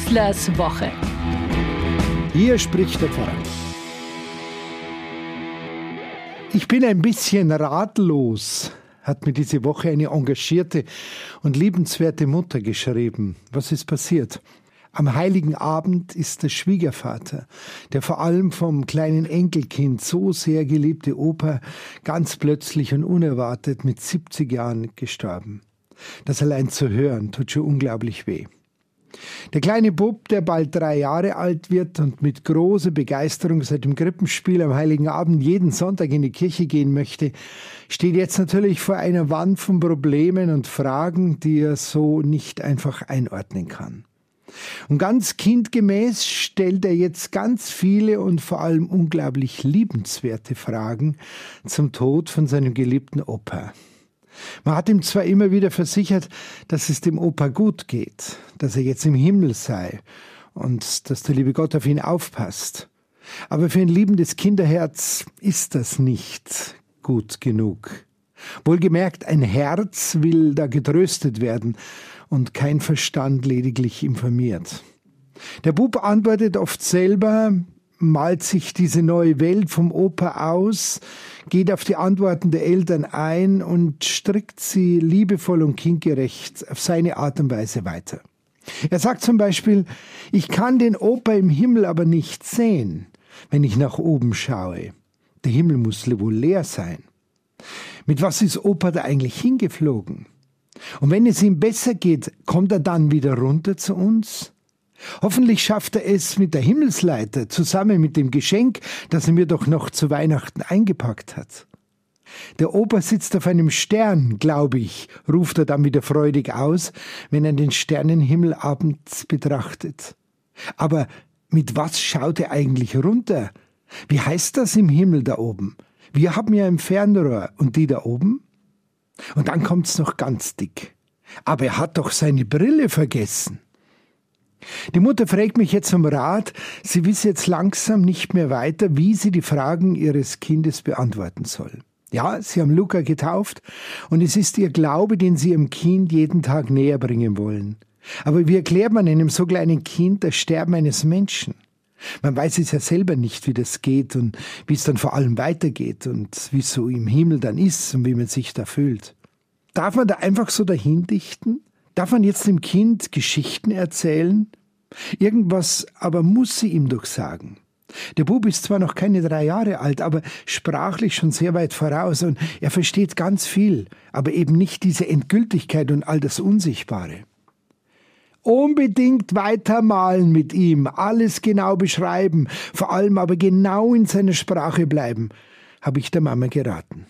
Schießlers Woche. Hier spricht der Pfarrer. Ich bin ein bisschen ratlos, hat mir diese Woche eine engagierte und liebenswerte Mutter geschrieben. Was ist passiert? Am heiligen Abend ist der Schwiegervater, der vor allem vom kleinen Enkelkind so sehr geliebte Opa, ganz plötzlich und unerwartet mit 70 Jahren gestorben. Das allein zu hören tut schon unglaublich weh. Der kleine Bub, der bald drei Jahre alt wird und mit großer Begeisterung seit dem Krippenspiel am Heiligen Abend jeden Sonntag in die Kirche gehen möchte, steht jetzt natürlich vor einer Wand von Problemen und Fragen, die er so nicht einfach einordnen kann. Und ganz kindgemäß stellt er jetzt ganz viele und vor allem unglaublich liebenswerte Fragen zum Tod von seinem geliebten Opa. Man hat ihm zwar immer wieder versichert, dass es dem Opa gut geht, dass er jetzt im Himmel sei und dass der liebe Gott auf ihn aufpasst. Aber für ein liebendes Kinderherz ist das nicht gut genug. Wohlgemerkt, ein Herz will da getröstet werden und kein Verstand lediglich informiert. Der Bub antwortet oft selber, malt sich diese neue Welt vom Opa aus, geht auf die Antworten der Eltern ein und strickt sie liebevoll und kindgerecht auf seine Art und Weise weiter. Er sagt zum Beispiel, ich kann den Opa im Himmel aber nicht sehen, wenn ich nach oben schaue. Der Himmel muss wohl leer sein. Mit was ist Opa da eigentlich hingeflogen? Und wenn es ihm besser geht, kommt er dann wieder runter zu uns? Hoffentlich schafft er es mit der Himmelsleiter zusammen mit dem Geschenk, das er mir doch noch zu Weihnachten eingepackt hat. Der Opa sitzt auf einem Stern, glaube ich, ruft er dann wieder freudig aus, wenn er den Sternenhimmel abends betrachtet. Aber mit was schaut er eigentlich runter? Wie heißt das im Himmel da oben? Wir haben ja ein Fernrohr und die da oben? Und dann kommt's noch ganz dick. Aber er hat doch seine Brille vergessen. Die Mutter fragt mich jetzt um Rat, sie wisse jetzt langsam nicht mehr weiter, wie sie die Fragen ihres Kindes beantworten soll. Ja, sie haben Luca getauft und es ist ihr Glaube, den sie ihrem Kind jeden Tag näher bringen wollen. Aber wie erklärt man einem so kleinen Kind das Sterben eines Menschen? Man weiß es ja selber nicht, wie das geht und wie es dann vor allem weitergeht und wie es so im Himmel dann ist und wie man sich da fühlt. Darf man da einfach so dahin dichten? Darf man jetzt dem Kind Geschichten erzählen? Irgendwas aber muss sie ihm doch sagen. Der Bub ist zwar noch keine drei Jahre alt, aber sprachlich schon sehr weit voraus und er versteht ganz viel, aber eben nicht diese Endgültigkeit und all das Unsichtbare. Unbedingt weitermalen mit ihm, alles genau beschreiben, vor allem aber genau in seiner Sprache bleiben, habe ich der Mama geraten.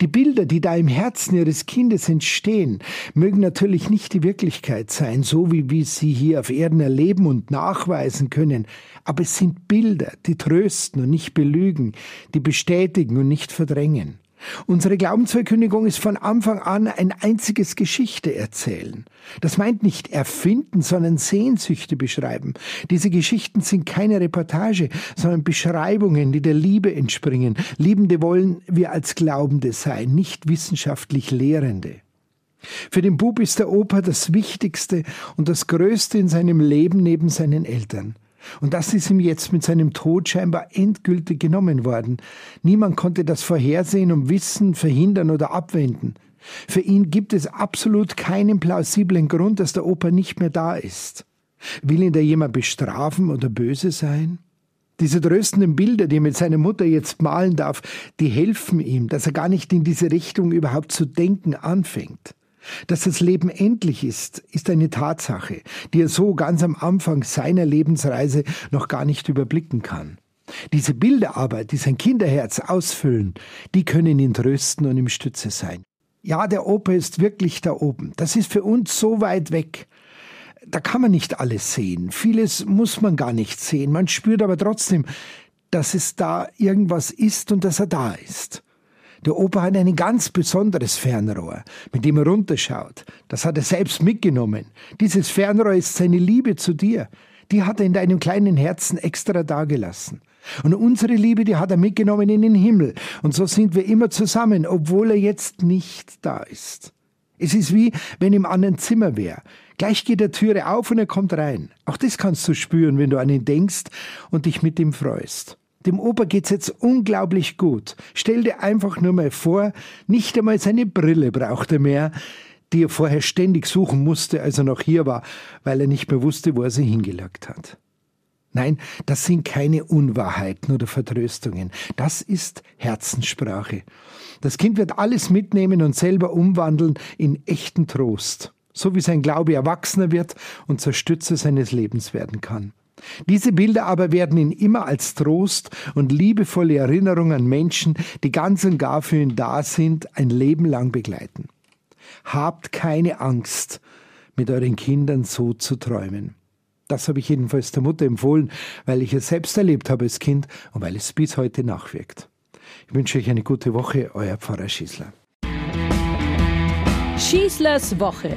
Die Bilder, die da im Herzen ihres Kindes entstehen, mögen natürlich nicht die Wirklichkeit sein, so wie wir sie hier auf Erden erleben und nachweisen können, aber es sind Bilder, die trösten und nicht belügen, die bestätigen und nicht verdrängen. Unsere Glaubensverkündigung ist von Anfang an ein einziges Geschichte erzählen. Das meint nicht erfinden, sondern Sehnsüchte beschreiben. Diese Geschichten sind keine Reportage, sondern Beschreibungen, die der Liebe entspringen. Liebende wollen wir als Glaubende sein, nicht wissenschaftlich Lehrende. Für den Bub ist der Opa das Wichtigste und das Größte in seinem Leben neben seinen Eltern. Und das ist ihm jetzt mit seinem Tod scheinbar endgültig genommen worden. Niemand konnte das vorhersehen und wissen, verhindern oder abwenden. Für ihn gibt es absolut keinen plausiblen Grund, dass der Opa nicht mehr da ist. Will ihn da jemand bestrafen oder böse sein? Diese tröstenden Bilder, die er mit seiner Mutter jetzt malen darf, die helfen ihm, dass er gar nicht in diese Richtung überhaupt zu denken anfängt. Dass das Leben endlich ist, ist eine Tatsache, die er so ganz am Anfang seiner Lebensreise noch gar nicht überblicken kann. Diese Bilder aber, die sein Kinderherz ausfüllen, die können ihn trösten und ihm Stütze sein. Ja, der Opa ist wirklich da oben. Das ist für uns so weit weg. Da kann man nicht alles sehen. Vieles muss man gar nicht sehen. Man spürt aber trotzdem, dass es da irgendwas ist und dass er da ist. Der Opa hat ein ganz besonderes Fernrohr, mit dem er runterschaut. Das hat er selbst mitgenommen. Dieses Fernrohr ist seine Liebe zu dir. Die hat er in deinem kleinen Herzen extra dagelassen. Und unsere Liebe, die hat er mitgenommen in den Himmel. Und so sind wir immer zusammen, obwohl er jetzt nicht da ist. Es ist wie, wenn im anderen Zimmer wäre. Gleich geht der Türe auf und er kommt rein. Auch das kannst du spüren, wenn du an ihn denkst und dich mit ihm freust. Dem Opa geht's jetzt unglaublich gut. Stell dir einfach nur mal vor, nicht einmal seine Brille braucht er mehr, die er vorher ständig suchen musste, als er noch hier war, weil er nicht mehr wusste, wo er sie hingelagt hat. Nein, das sind keine Unwahrheiten oder Vertröstungen. Das ist Herzenssprache. Das Kind wird alles mitnehmen und selber umwandeln in echten Trost, so wie sein Glaube erwachsener wird und zur Stütze seines Lebens werden kann. Diese Bilder aber werden ihn immer als Trost und liebevolle Erinnerung an Menschen, die ganz und gar für ihn da sind, ein Leben lang begleiten. Habt keine Angst, mit euren Kindern so zu träumen. Das habe ich jedenfalls der Mutter empfohlen, weil ich es selbst erlebt habe als Kind und weil es bis heute nachwirkt. Ich wünsche euch eine gute Woche, euer Pfarrer Schießler. Schießlers Woche,